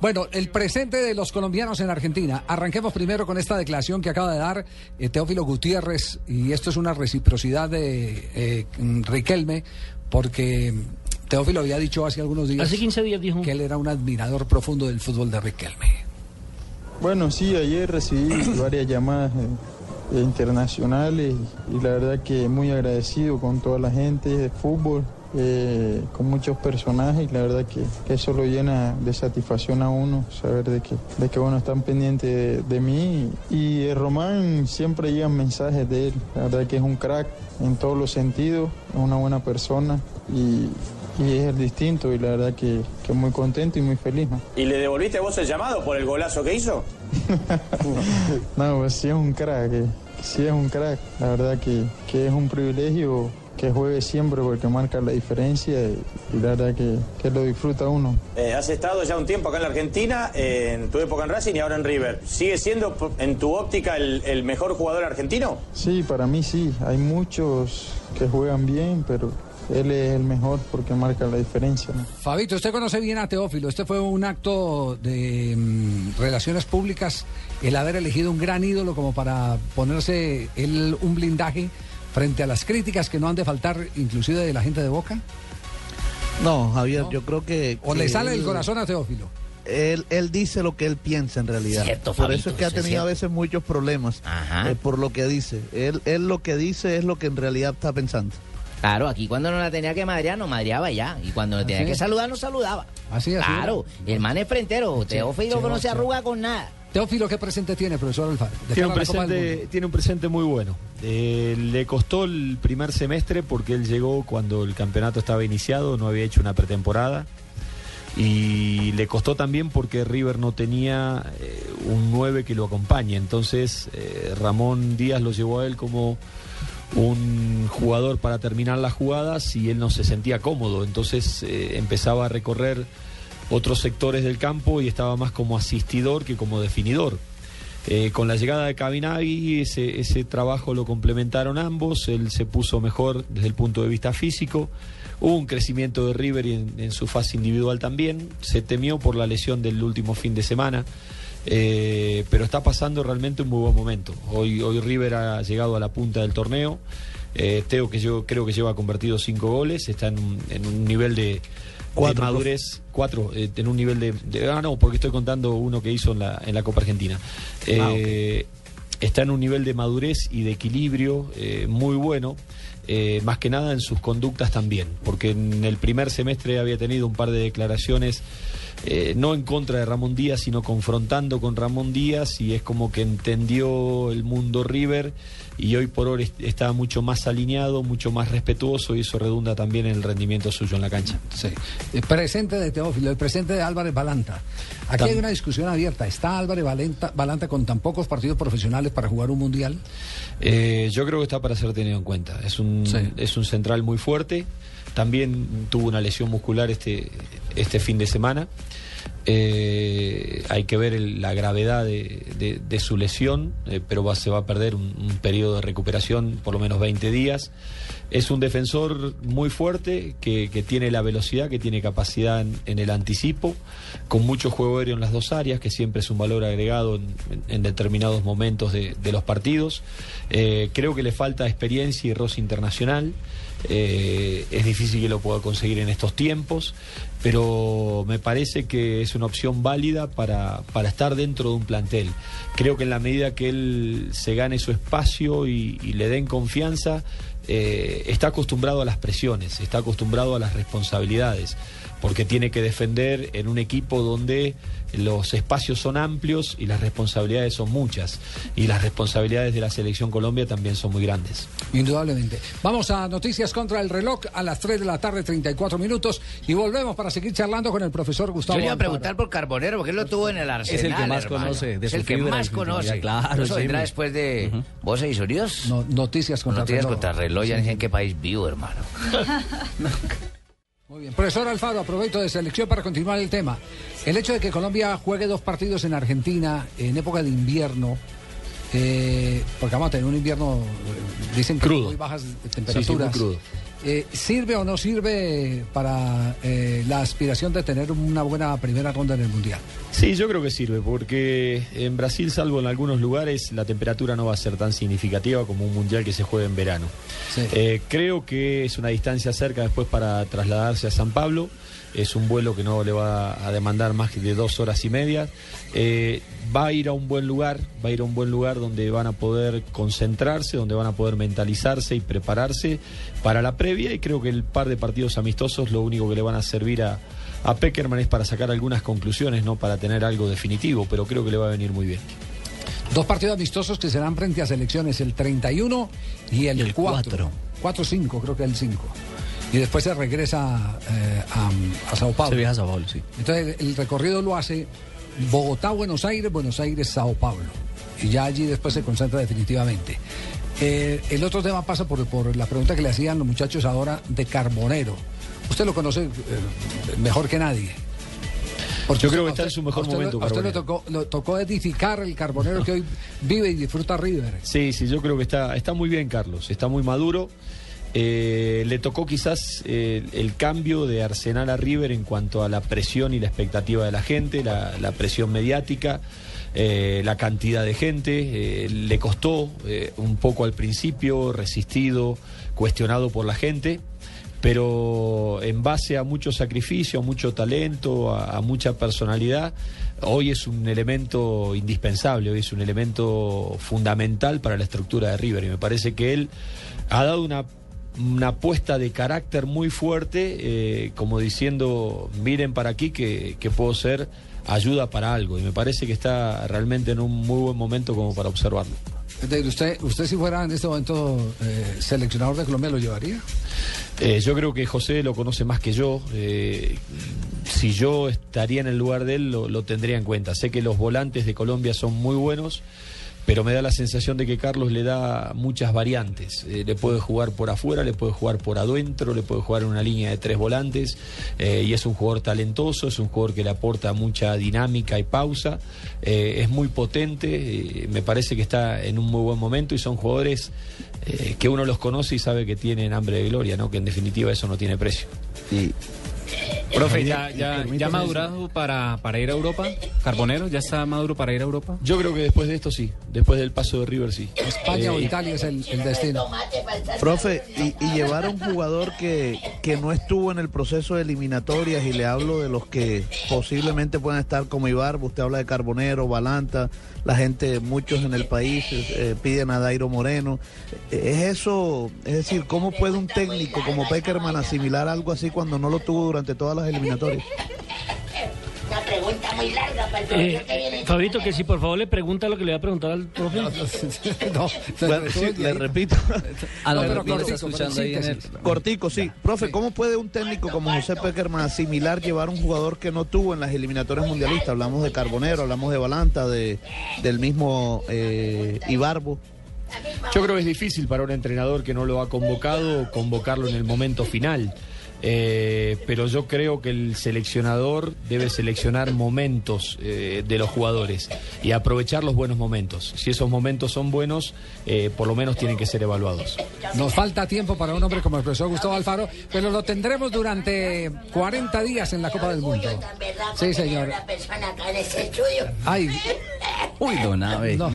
Bueno, el presente de los colombianos en Argentina. Arranquemos primero con esta declaración que acaba de dar eh, Teófilo Gutiérrez, y esto es una reciprocidad de eh, Riquelme, porque Teófilo había dicho hace algunos días, Hace 15 días dijo. que él era un admirador profundo del fútbol de Riquelme. Bueno, sí, ayer recibí varias llamadas eh, internacionales y la verdad que muy agradecido con toda la gente de fútbol, eh, con muchos personajes y la verdad que, que eso lo llena de satisfacción a uno, saber de que, de que bueno, están pendientes de, de mí. Y eh, Román siempre llegan mensajes de él, la verdad que es un crack en todos los sentidos, es una buena persona y, y es el distinto y la verdad que, que muy contento y muy feliz. ¿no? ¿Y le devolviste vos el llamado por el golazo que hizo? No, pues sí es un crack, eh, sí es un crack. La verdad que, que es un privilegio que juegue siempre porque marca la diferencia y, y la verdad que, que lo disfruta uno. Eh, has estado ya un tiempo acá en la Argentina, eh, en tu época en Racing y ahora en River. ¿Sigue siendo, en tu óptica, el, el mejor jugador argentino? Sí, para mí sí, hay muchos que juegan bien, pero él es el mejor porque marca la diferencia. ¿no? Fabito, usted conoce bien a Teófilo. Este fue un acto de mm, relaciones públicas, el haber elegido un gran ídolo como para ponerse él un blindaje frente a las críticas que no han de faltar, inclusive de la gente de Boca. No, Javier, ¿No? yo creo que... ¿O que le sale del corazón a Teófilo? Él, él dice lo que él piensa en realidad. Cierto, por Fabito, eso es que ha es tenido a veces muchos problemas Ajá. eh, por lo que dice. Él, él lo que dice es lo que en realidad está pensando. Claro, aquí cuando no la tenía que madrear, no madreaba ya. Y cuando no tenía que saludar, no saludaba. Así, así. Claro, el man es frentero. Teófilo no sí. se arruga con nada. Teófilo, ¿qué presente tiene, profesor Alfaro? Tiene un, presente, tiene un presente muy bueno. Eh, le costó el primer semestre porque él llegó cuando el campeonato estaba iniciado, no había hecho una pretemporada. Y le costó también porque River no tenía eh, un 9 que lo acompañe. Entonces eh, Ramón Díaz lo llevó a él como un jugador para terminar las jugadas y él no se sentía cómodo. Entonces empezaba a recorrer otros sectores del campo y estaba más como asistidor que como definidor. Eh, con la llegada de Cabinagui, ese, ese trabajo lo complementaron ambos, él se puso mejor desde el punto de vista físico, hubo un crecimiento de River en, en su fase individual también, se temió por la lesión del último fin de semana, eh, pero está pasando realmente un muy buen momento. Hoy, hoy River ha llegado a la punta del torneo, eh, Teo que yo creo que lleva convertido cinco goles, está en un, en un nivel de, de Cuatro, madurez, cuatro, eh, en un nivel de, de- Ah, no, porque estoy contando uno que hizo en la, en la Copa Argentina. Eh, Está en un nivel de madurez y de equilibrio eh, muy bueno, eh, más que nada en sus conductas también, porque en el primer semestre había tenido un par de declaraciones eh, no en contra de Ramón Díaz, sino confrontando con Ramón Díaz y es como que entendió el mundo River y hoy por hoy est- está mucho más alineado, mucho más respetuoso y eso redunda también en el rendimiento suyo en la cancha. Sí. El presente de Teófilo, el presente de Álvarez Balanta. Aquí Tam- hay una discusión abierta. ¿Está Álvarez Balanta, Balanta con tan pocos partidos profesionales para jugar un mundial? Eh, yo creo que está para ser tenido en cuenta. Es un, Sí. es un central muy fuerte. También tuvo una lesión muscular este, este fin de semana. Eh, hay que ver la gravedad de, su lesión, eh, pero se va a perder un, un periodo de recuperación, por lo menos 20 días. Es un defensor muy fuerte, que, tiene la velocidad, que tiene capacidad en, el anticipo, con mucho juego aéreo en las dos áreas, que siempre es un valor agregado en, determinados momentos de, de los partidos. Eh, creo que le falta experiencia y roce internacional. Eh, es difícil que lo pueda conseguir en estos tiempos, pero me parece que es una opción válida para, para estar dentro de un plantel. Creo que en la medida que él se gane su espacio y, le den confianza, eh, está acostumbrado a las presiones, está acostumbrado a las responsabilidades, porque tiene que defender en un equipo donde los espacios son amplios y las responsabilidades son muchas, y las responsabilidades de la selección Colombia también son muy grandes. Indudablemente. Vamos a Noticias contra el reloj a las 3 de la tarde, 34 minutos, y volvemos para seguir charlando con el profesor Gustavo. Yo le iba a preguntar por Carbonero, porque él lo tuvo en el arsenal. el que más hermano. conoce de Es su el que fibra más conoce. claro, Eso sí, vendrá después de Voces y Sonidos. No, noticias contra Noticias el reloj. contra reloj, ya sé en qué país vivo, hermano. Muy bien. Profesor Alfaro, aprovecho de selección para continuar el tema. El hecho de que Colombia juegue dos partidos en Argentina en época de invierno, eh, porque vamos a tener un invierno, eh, dicen que Crudo. muy bajas Sí, sí, temperaturas. muy crudo. Eh, ¿Sirve o no sirve para eh, la aspiración de tener una buena primera ronda en el Mundial? Sí, yo creo que sirve, porque en Brasil, salvo en algunos lugares, la temperatura no va a ser tan significativa como un mundial que se juega en verano. Sí. Eh, creo que es una distancia cerca después para trasladarse a San Pablo. Es un vuelo que no le va a demandar más de dos horas y media. Eh, va a ir a un buen lugar, va a ir a un buen lugar donde van a poder concentrarse, donde van a poder mentalizarse y prepararse para la previa. Y creo que el par de partidos amistosos lo único que le van a servir a, a Peckerman es para sacar algunas conclusiones, no para tener algo definitivo, pero creo que le va a venir muy bien. Dos partidos amistosos que serán frente a selecciones, el 31 y el, el 4. 4-5, creo que el 5. Y después se regresa eh, a, a Sao Paulo. Se viaja a Sao Paulo, sí. Entonces el, el recorrido lo hace Bogotá, Buenos Aires, Buenos Aires, Sao Paulo. Y ya allí después se concentra definitivamente. Eh, el otro tema pasa por, por la pregunta que le hacían los muchachos ahora de Carbonero. Usted lo conoce eh, mejor que nadie. Porque Yo creo que está en su mejor usted momento, lo- A usted le Carbonero. tocó, lo tocó edificar el Carbonero que hoy vive y disfruta River. Sí, sí, yo creo que está, está muy bien, Carlos. Está muy maduro. Eh, le tocó quizás eh, el cambio de Arsenal a River en cuanto a la presión y la expectativa de la gente, la, presión mediática, eh, la cantidad de gente. le costó un poco al principio, resistido, cuestionado por la gente. Pero en base a mucho sacrificio, a mucho talento, a mucha personalidad, hoy es un elemento indispensable, hoy es un elemento fundamental para la estructura de River. Y me parece que él ha dado una, una apuesta de carácter muy fuerte, eh, como diciendo, miren para aquí que, que puedo ser ayuda para algo. Y me parece que está realmente en un muy buen momento como para observarlo. ¿Usted, usted si fuera en este momento eh, seleccionador de Colombia, lo llevaría? Eh, yo creo que José lo conoce más que yo. si yo estaría en el lugar de él, lo, lo tendría en cuenta. Sé que los volantes de Colombia son muy buenos, pero me da la sensación de que Carlos le da muchas variantes. Eh, le puede jugar por afuera, le puede jugar por adentro, le puede jugar en una línea de tres volantes. eh, y es un jugador talentoso, es un jugador que le aporta mucha dinámica y pausa. eh, es muy potente, eh, me parece que está en un muy buen momento y son jugadores eh, que uno los conoce y sabe que tienen hambre de gloria, ¿no? que en definitiva eso no tiene precio. Y Profe, ¿ya, ya, ya madurado para, para ir a Europa? ¿Carbonero ya está maduro para ir a Europa? Yo creo que después de esto sí, después del paso de River sí. España Eh, o y- Italia es el, el destino. Profe, y, y llevar a un jugador que, que no estuvo en el proceso de eliminatorias, y le hablo de los que posiblemente puedan estar como Ibarbo, usted habla de Carbonero, Balanta, la gente, muchos en el país eh, piden a Dairo Moreno. Eh, ¿Es eso, es decir, cómo puede un técnico como Peckerman asimilar algo así cuando no lo tuvo durante todas las eliminatorias? Muy larga para el Eh, que viene. Fabito, que si por favor le pregunta lo que le voy a preguntar al profe. No, Bueno, sí, le repito. No, No, pero lo está cortico, escuchando ahí en el... Cortico, sí. Profe, ¿cómo puede un técnico como José Peckerman asimilar llevar un jugador que no tuvo en las eliminatorias mundialistas? Hablamos de Carbonero, hablamos de Balanta, de, del mismo eh, Ibarbo. Yo creo que es difícil para un entrenador que no lo ha convocado convocarlo en el momento final. Eh, pero yo creo que el seleccionador debe seleccionar momentos eh, de los jugadores y aprovechar los buenos momentos. Si esos momentos son buenos, eh, por lo menos tienen que ser evaluados. Nos falta tiempo para un hombre como el profesor Gustavo Alfaro, pero lo tendremos durante 40 días en la Copa del Mundo. Sí, señor. Ay, Uy, don Abe. no.